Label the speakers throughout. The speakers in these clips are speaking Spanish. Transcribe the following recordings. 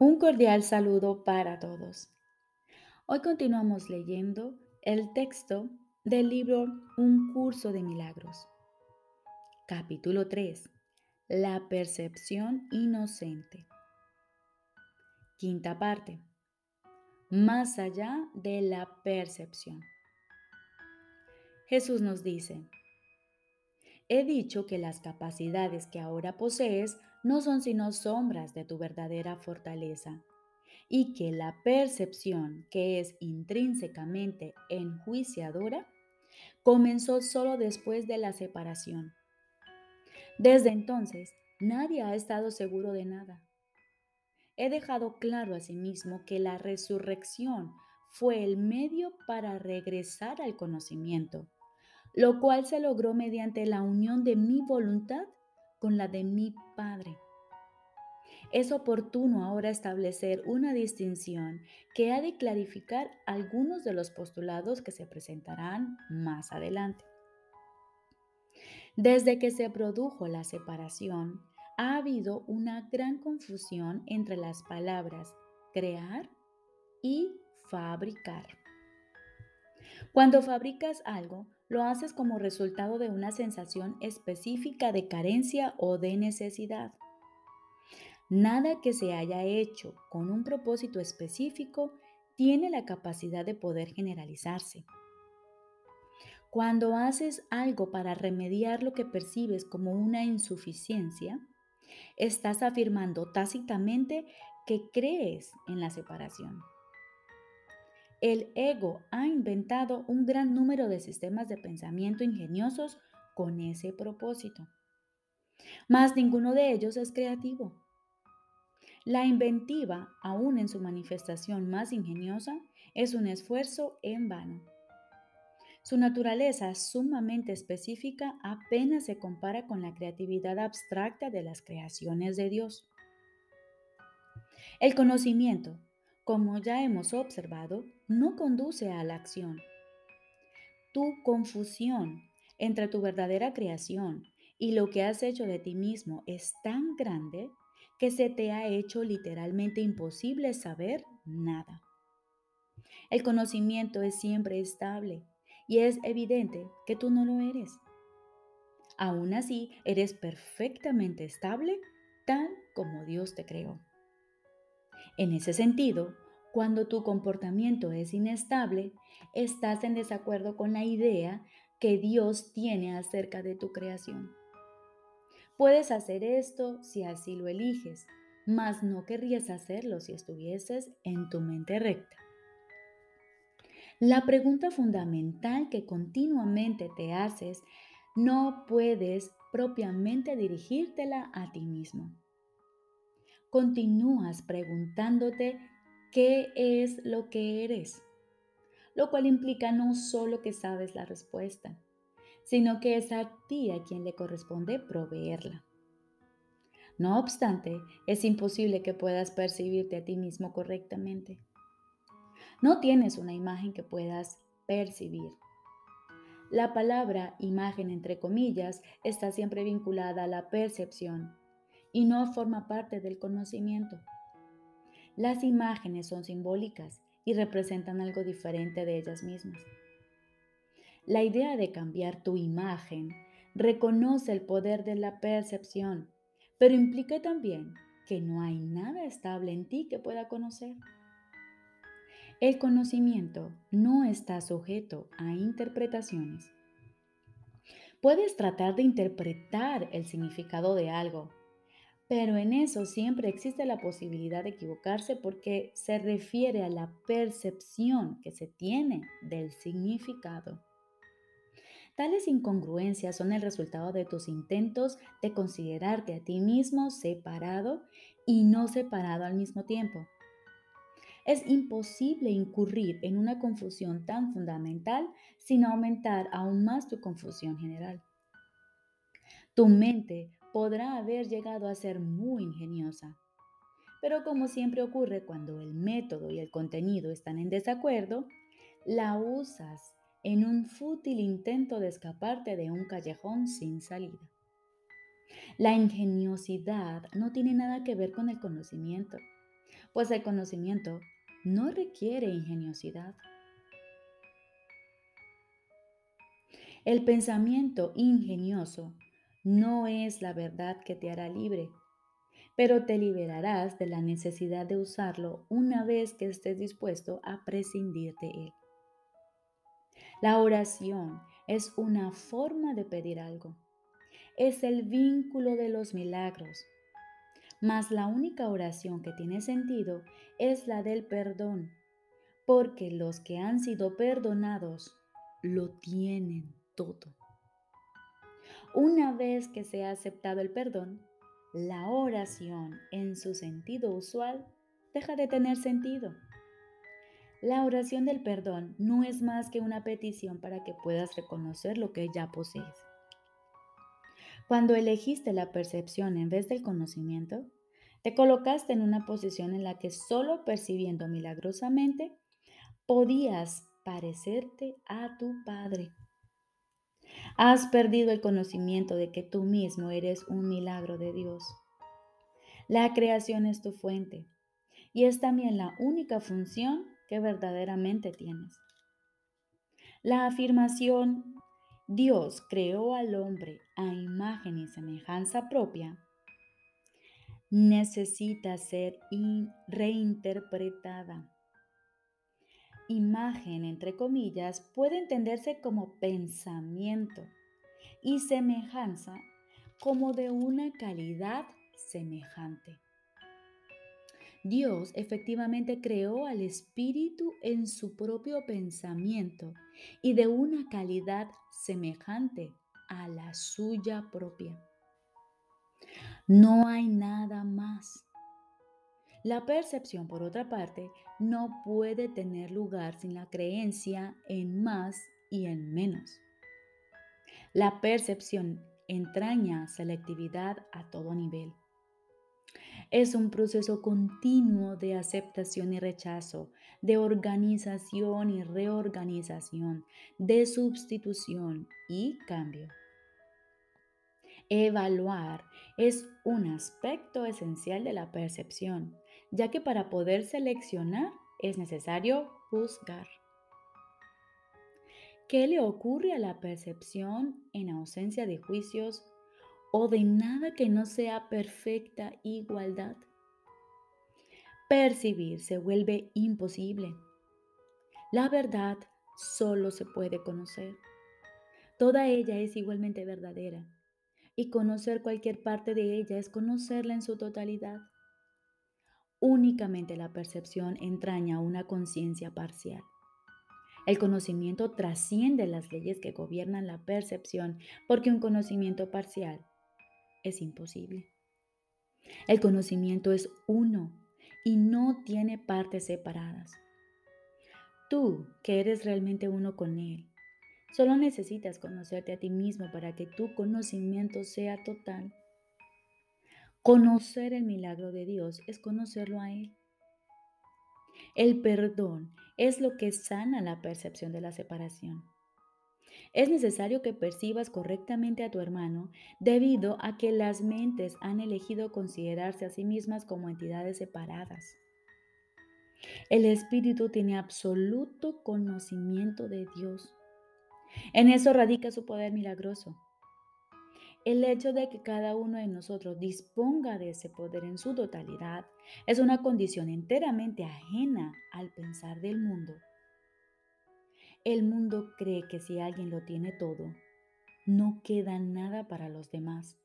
Speaker 1: Un cordial saludo para todos. Hoy continuamos leyendo el texto del libro Un curso de milagros. Capítulo 3. La percepción inocente. Quinta parte. Más allá de la percepción. Jesús nos dice, He dicho que las capacidades que ahora posees no son sino sombras de tu verdadera fortaleza y que la percepción que es intrínsecamente enjuiciadora comenzó solo después de la separación. Desde entonces, nadie ha estado seguro de nada. He dejado claro a sí mismo que la resurrección fue el medio para regresar al conocimiento lo cual se logró mediante la unión de mi voluntad con la de mi Padre. Es oportuno ahora establecer una distinción que ha de clarificar algunos de los postulados que se presentarán más adelante. Desde que se produjo la separación, ha habido una gran confusión entre las palabras crear y fabricar. Cuando fabricas algo, lo haces como resultado de una sensación específica de carencia o de necesidad. Nada que se haya hecho con un propósito específico tiene la capacidad de poder generalizarse. Cuando haces algo para remediar lo que percibes como una insuficiencia, estás afirmando tácitamente que crees en la separación. El ego ha inventado un gran número de sistemas de pensamiento ingeniosos con ese propósito. Mas ninguno de ellos es creativo. La inventiva, aún en su manifestación más ingeniosa, es un esfuerzo en vano. Su naturaleza sumamente específica apenas se compara con la creatividad abstracta de las creaciones de Dios. El conocimiento, como ya hemos observado, no conduce a la acción. Tu confusión entre tu verdadera creación y lo que has hecho de ti mismo es tan grande que se te ha hecho literalmente imposible saber nada. El conocimiento es siempre estable y es evidente que tú no lo eres. Aún así, eres perfectamente estable tal como Dios te creó. En ese sentido, cuando tu comportamiento es inestable, estás en desacuerdo con la idea que Dios tiene acerca de tu creación. Puedes hacer esto si así lo eliges, mas no querrías hacerlo si estuvieses en tu mente recta. La pregunta fundamental que continuamente te haces, no puedes propiamente dirigírtela a ti mismo continúas preguntándote qué es lo que eres, lo cual implica no solo que sabes la respuesta, sino que es a ti a quien le corresponde proveerla. No obstante, es imposible que puedas percibirte a ti mismo correctamente. No tienes una imagen que puedas percibir. La palabra imagen entre comillas está siempre vinculada a la percepción y no forma parte del conocimiento. Las imágenes son simbólicas y representan algo diferente de ellas mismas. La idea de cambiar tu imagen reconoce el poder de la percepción, pero implica también que no hay nada estable en ti que pueda conocer. El conocimiento no está sujeto a interpretaciones. Puedes tratar de interpretar el significado de algo, pero en eso siempre existe la posibilidad de equivocarse porque se refiere a la percepción que se tiene del significado. Tales incongruencias son el resultado de tus intentos de considerarte a ti mismo separado y no separado al mismo tiempo. Es imposible incurrir en una confusión tan fundamental sin aumentar aún más tu confusión general. Tu mente podrá haber llegado a ser muy ingeniosa. Pero como siempre ocurre cuando el método y el contenido están en desacuerdo, la usas en un fútil intento de escaparte de un callejón sin salida. La ingeniosidad no tiene nada que ver con el conocimiento, pues el conocimiento no requiere ingeniosidad. El pensamiento ingenioso no es la verdad que te hará libre, pero te liberarás de la necesidad de usarlo una vez que estés dispuesto a prescindir de él. La oración es una forma de pedir algo. Es el vínculo de los milagros. Mas la única oración que tiene sentido es la del perdón, porque los que han sido perdonados lo tienen todo. Una vez que se ha aceptado el perdón, la oración en su sentido usual deja de tener sentido. La oración del perdón no es más que una petición para que puedas reconocer lo que ya posees. Cuando elegiste la percepción en vez del conocimiento, te colocaste en una posición en la que solo percibiendo milagrosamente podías parecerte a tu Padre. Has perdido el conocimiento de que tú mismo eres un milagro de Dios. La creación es tu fuente y es también la única función que verdaderamente tienes. La afirmación Dios creó al hombre a imagen y semejanza propia necesita ser reinterpretada. Imagen, entre comillas, puede entenderse como pensamiento y semejanza como de una calidad semejante. Dios efectivamente creó al espíritu en su propio pensamiento y de una calidad semejante a la suya propia. No hay nada más. La percepción, por otra parte, no puede tener lugar sin la creencia en más y en menos. La percepción entraña selectividad a todo nivel. Es un proceso continuo de aceptación y rechazo, de organización y reorganización, de sustitución y cambio. Evaluar es un aspecto esencial de la percepción, ya que para poder seleccionar es necesario juzgar. ¿Qué le ocurre a la percepción en ausencia de juicios o de nada que no sea perfecta igualdad. Percibir se vuelve imposible. La verdad solo se puede conocer. Toda ella es igualmente verdadera y conocer cualquier parte de ella es conocerla en su totalidad. Únicamente la percepción entraña una conciencia parcial. El conocimiento trasciende las leyes que gobiernan la percepción porque un conocimiento parcial es imposible. El conocimiento es uno y no tiene partes separadas. Tú, que eres realmente uno con Él, solo necesitas conocerte a ti mismo para que tu conocimiento sea total. Conocer el milagro de Dios es conocerlo a Él. El perdón es lo que sana la percepción de la separación. Es necesario que percibas correctamente a tu hermano debido a que las mentes han elegido considerarse a sí mismas como entidades separadas. El Espíritu tiene absoluto conocimiento de Dios. En eso radica su poder milagroso. El hecho de que cada uno de nosotros disponga de ese poder en su totalidad es una condición enteramente ajena al pensar del mundo el mundo cree que si alguien lo tiene todo, no queda nada para los demás.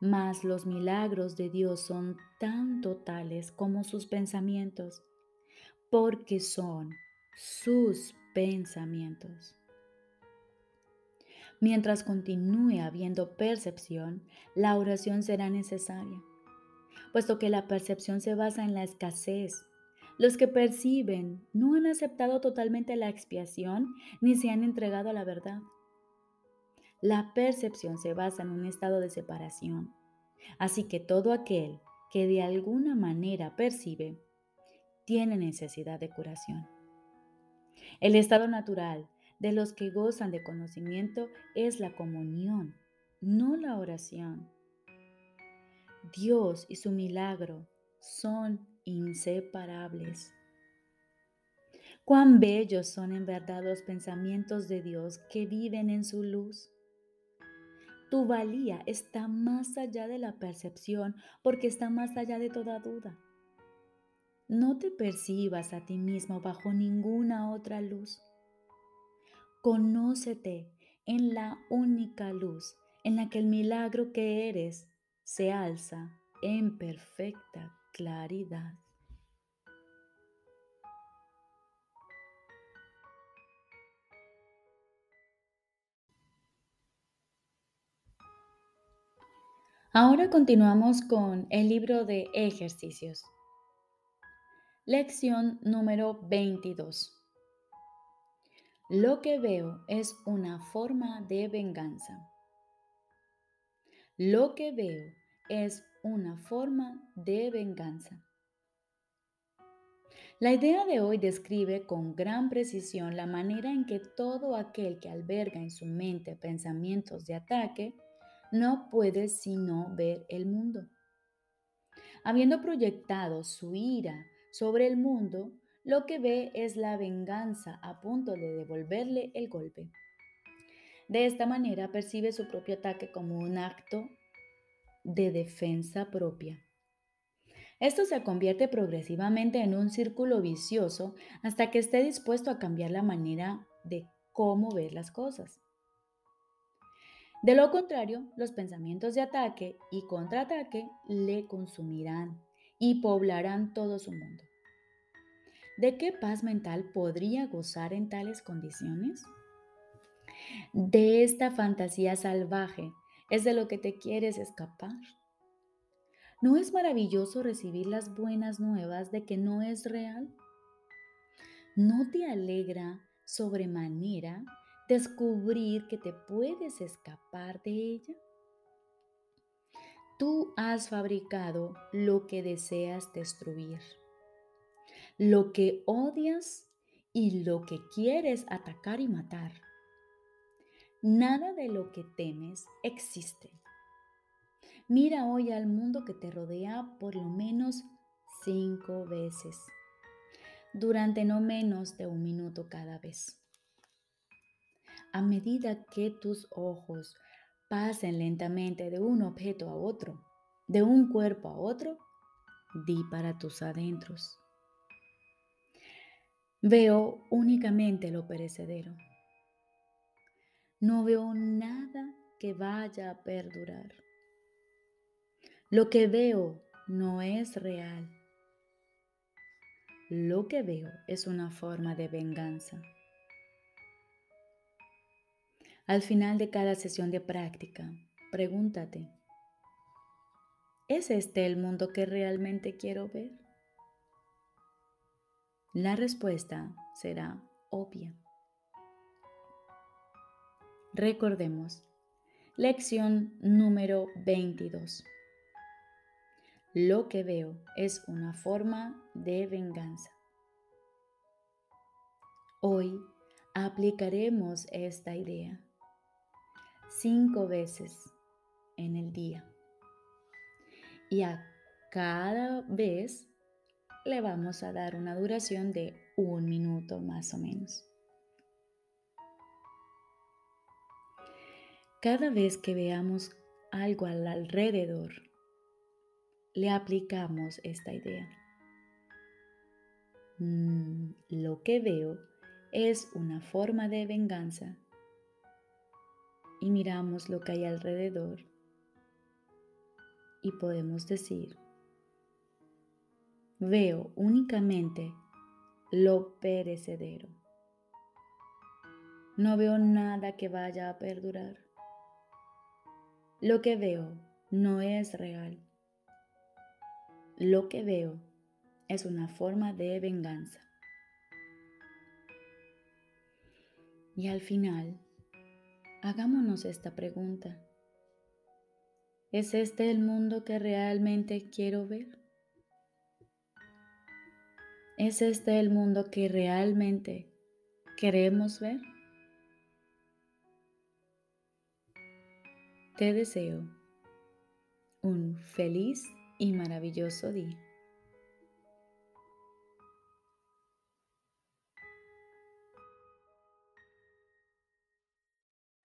Speaker 1: Mas los milagros de Dios son tan totales como sus pensamientos, porque son sus pensamientos. Mientras continúe habiendo percepción, la oración será necesaria, puesto que la percepción se basa en la escasez los que perciben no han aceptado totalmente la expiación ni se han entregado a la verdad. La percepción se basa en un estado de separación. Así que todo aquel que de alguna manera percibe tiene necesidad de curación. El estado natural de los que gozan de conocimiento es la comunión, no la oración. Dios y su milagro son inseparables. Cuán bellos son en verdad los pensamientos de Dios que viven en su luz. Tu valía está más allá de la percepción porque está más allá de toda duda. No te percibas a ti mismo bajo ninguna otra luz. Conócete en la única luz en la que el milagro que eres se alza en perfecta claridad. Ahora continuamos con el libro de ejercicios. Lección número 22. Lo que veo es una forma de venganza. Lo que veo es una forma de venganza. La idea de hoy describe con gran precisión la manera en que todo aquel que alberga en su mente pensamientos de ataque no puede sino ver el mundo. Habiendo proyectado su ira sobre el mundo, lo que ve es la venganza a punto de devolverle el golpe. De esta manera percibe su propio ataque como un acto de defensa propia. Esto se convierte progresivamente en un círculo vicioso hasta que esté dispuesto a cambiar la manera de cómo ver las cosas. De lo contrario, los pensamientos de ataque y contraataque le consumirán y poblarán todo su mundo. ¿De qué paz mental podría gozar en tales condiciones? De esta fantasía salvaje es de lo que te quieres escapar. ¿No es maravilloso recibir las buenas nuevas de que no es real? ¿No te alegra sobremanera descubrir que te puedes escapar de ella? Tú has fabricado lo que deseas destruir, lo que odias y lo que quieres atacar y matar. Nada de lo que temes existe. Mira hoy al mundo que te rodea por lo menos cinco veces, durante no menos de un minuto cada vez. A medida que tus ojos pasen lentamente de un objeto a otro, de un cuerpo a otro, di para tus adentros. Veo únicamente lo perecedero. No veo nada que vaya a perdurar. Lo que veo no es real. Lo que veo es una forma de venganza. Al final de cada sesión de práctica, pregúntate, ¿es este el mundo que realmente quiero ver? La respuesta será obvia. Recordemos, lección número 22. Lo que veo es una forma de venganza. Hoy aplicaremos esta idea cinco veces en el día. Y a cada vez le vamos a dar una duración de un minuto más o menos. Cada vez que veamos algo al alrededor, le aplicamos esta idea. Mm, lo que veo es una forma de venganza y miramos lo que hay alrededor y podemos decir, veo únicamente lo perecedero. No veo nada que vaya a perdurar. Lo que veo no es real. Lo que veo es una forma de venganza. Y al final, Hagámonos esta pregunta. ¿Es este el mundo que realmente quiero ver? ¿Es este el mundo que realmente queremos ver? Te deseo un feliz y maravilloso día.